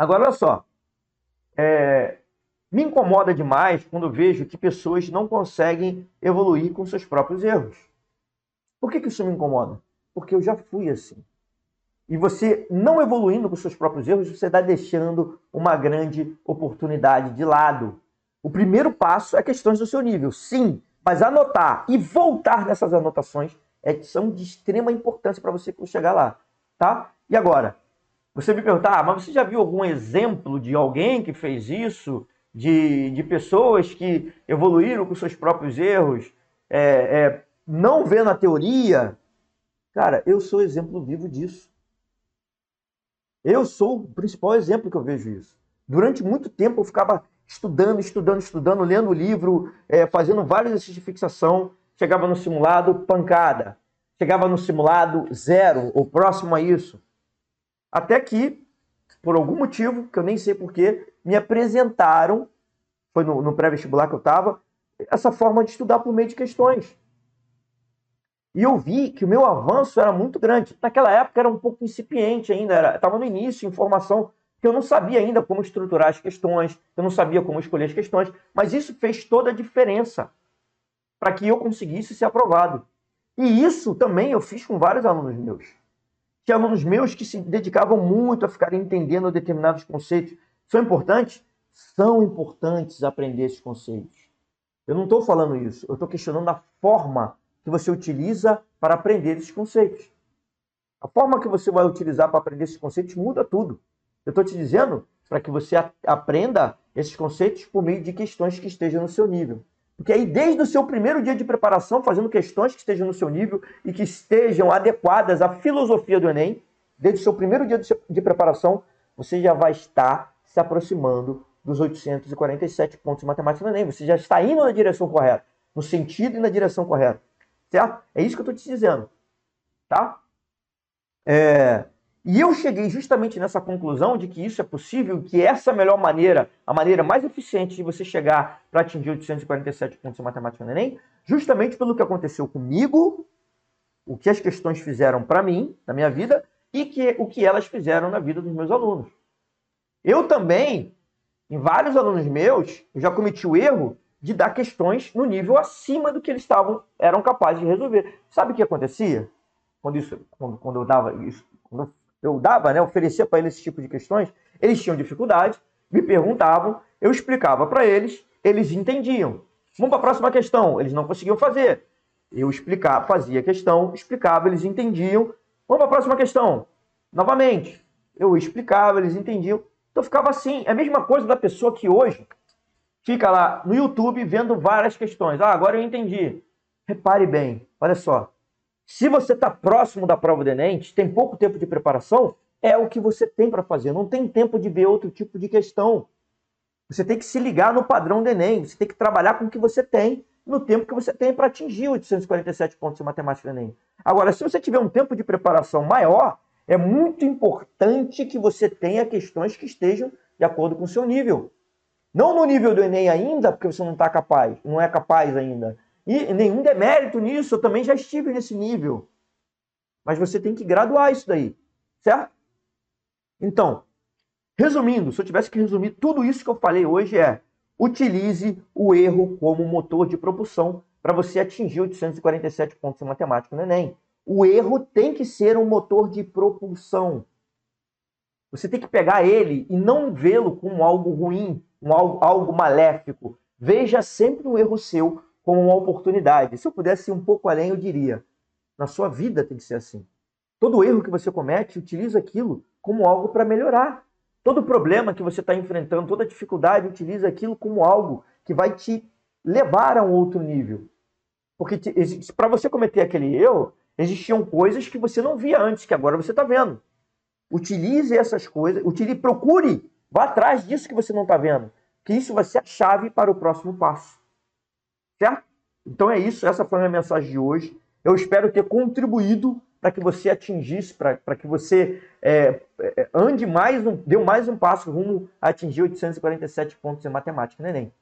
Agora, olha só. É, me incomoda demais quando vejo que pessoas não conseguem evoluir com seus próprios erros. Por que, que isso me incomoda? Porque eu já fui assim. E você não evoluindo com seus próprios erros, você está deixando uma grande oportunidade de lado. O primeiro passo é questões do seu nível, sim, mas anotar e voltar nessas anotações é, são de extrema importância para você chegar lá, tá? E agora, você me perguntar, ah, mas você já viu algum exemplo de alguém que fez isso? De, de pessoas que evoluíram com seus próprios erros, é, é, não vendo a teoria? Cara, eu sou exemplo vivo disso. Eu sou o principal exemplo que eu vejo isso. Durante muito tempo eu ficava estudando, estudando, estudando, lendo livro, é, fazendo vários exercícios de fixação. Chegava no simulado, pancada. Chegava no simulado, zero, ou próximo a isso. Até que, por algum motivo, que eu nem sei porquê, me apresentaram, foi no, no pré-vestibular que eu estava, essa forma de estudar por meio de questões. E eu vi que o meu avanço era muito grande. Naquela época era um pouco incipiente ainda, estava no início, informação que eu não sabia ainda como estruturar as questões, eu não sabia como escolher as questões, mas isso fez toda a diferença para que eu conseguisse ser aprovado. E isso também eu fiz com vários alunos meus. Tinha alunos meus que se dedicavam muito a ficar entendendo determinados conceitos. São importantes? São importantes aprender esses conceitos. Eu não estou falando isso, eu estou questionando a forma que você utiliza para aprender esses conceitos. A forma que você vai utilizar para aprender esses conceitos muda tudo. Eu estou te dizendo para que você aprenda esses conceitos por meio de questões que estejam no seu nível. Porque aí, desde o seu primeiro dia de preparação, fazendo questões que estejam no seu nível e que estejam adequadas à filosofia do Enem, desde o seu primeiro dia de preparação, você já vai estar se aproximando dos 847 pontos de matemática do Enem. Você já está indo na direção correta, no sentido e na direção correta. Certo? É isso que eu estou te dizendo. Tá? É... E eu cheguei justamente nessa conclusão de que isso é possível, que essa é a melhor maneira, a maneira mais eficiente de você chegar para atingir 847 pontos em matemática no Enem, justamente pelo que aconteceu comigo, o que as questões fizeram para mim, na minha vida, e que, o que elas fizeram na vida dos meus alunos. Eu também, em vários alunos meus, eu já cometi o erro de dar questões no nível acima do que eles estavam, eram capazes de resolver. Sabe o que acontecia? Quando, isso, quando, quando eu dava isso, quando eu dava, né, oferecia para eles esse tipo de questões, eles tinham dificuldade, me perguntavam, eu explicava para eles, eles entendiam. Vamos para a próxima questão, eles não conseguiam fazer. Eu explicava, fazia a questão, explicava, eles entendiam. Vamos para a próxima questão. Novamente, eu explicava, eles entendiam. Então ficava assim. É a mesma coisa da pessoa que hoje fica lá no YouTube vendo várias questões. Ah, agora eu entendi. Repare bem, olha só. Se você está próximo da prova do Enem, tem pouco tempo de preparação, é o que você tem para fazer. Não tem tempo de ver outro tipo de questão. Você tem que se ligar no padrão do Enem. Você tem que trabalhar com o que você tem no tempo que você tem para atingir 847 pontos de matemática do Enem. Agora, se você tiver um tempo de preparação maior, é muito importante que você tenha questões que estejam de acordo com o seu nível. Não no nível do Enem ainda, porque você não está capaz, não é capaz ainda. E nenhum demérito nisso, eu também já estive nesse nível. Mas você tem que graduar isso daí, certo? Então, resumindo, se eu tivesse que resumir tudo isso que eu falei hoje é: utilize o erro como motor de propulsão para você atingir 847 pontos em matemática no Enem. O erro tem que ser um motor de propulsão. Você tem que pegar ele e não vê-lo como algo ruim, um algo, algo maléfico. Veja sempre um erro seu como uma oportunidade. Se eu pudesse ir um pouco além, eu diria: na sua vida tem que ser assim. Todo erro que você comete, utiliza aquilo como algo para melhorar. Todo problema que você está enfrentando, toda dificuldade, utiliza aquilo como algo que vai te levar a um outro nível. Porque para você cometer aquele erro, existiam coisas que você não via antes, que agora você está vendo. Utilize essas coisas, utilize, procure, vá atrás disso que você não está vendo, que isso vai ser a chave para o próximo passo. Certo? Então é isso, essa foi a minha mensagem de hoje. Eu espero ter contribuído para que você atingisse, para que você é, é, ande mais, um, dê mais um passo rumo a atingir 847 pontos em matemática no Enem.